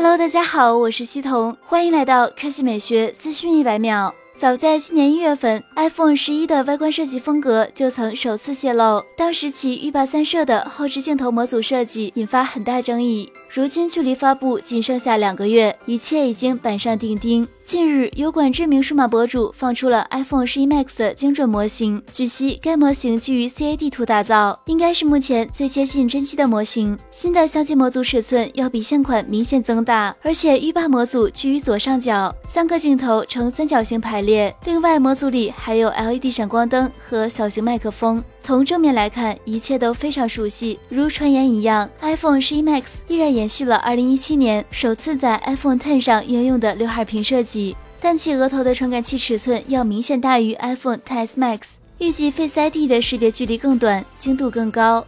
Hello，大家好，我是西彤，欢迎来到科技美学资讯一百秒。早在今年一月份，iPhone 十一的外观设计风格就曾首次泄露，当时其浴霸三摄的后置镜头模组设计引发很大争议。如今距离发布仅剩下两个月，一切已经板上钉钉。近日，有管知名数码博主放出了 iPhone 十一 Max 的精准模型。据悉，该模型基于 CAD 图打造，应该是目前最接近真机的模型。新的相机模组尺寸要比现款明显增大，而且浴霸模组居于左上角，三个镜头呈三角形排列。另外，模组里还有 LED 闪光灯和小型麦克风。从正面来看，一切都非常熟悉，如传言一样，iPhone 十一 Max 依然延续了2017年首次在 iPhone Ten 上应用的刘海屏设计。但其额头的传感器尺寸要明显大于 iPhone XS Max，预计 Face ID 的识别距离更短，精度更高。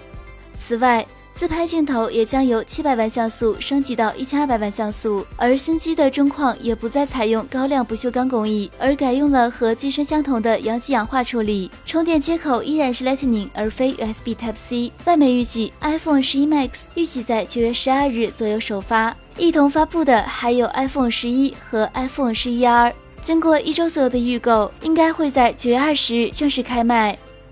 此外，自拍镜头也将由七百万像素升级到一千二百万像素，而新机的中框也不再采用高亮不锈钢工艺，而改用了和机身相同的阳极氧化处理。充电接口依然是 Lightning 而非 USB Type C。外媒预计 iPhone 十一 Max 预计在九月十二日左右首发。一同发布的还有 iPhone 十一和 iPhone 十一 R，经过一周左右的预购，应该会在九月二十日正式开卖。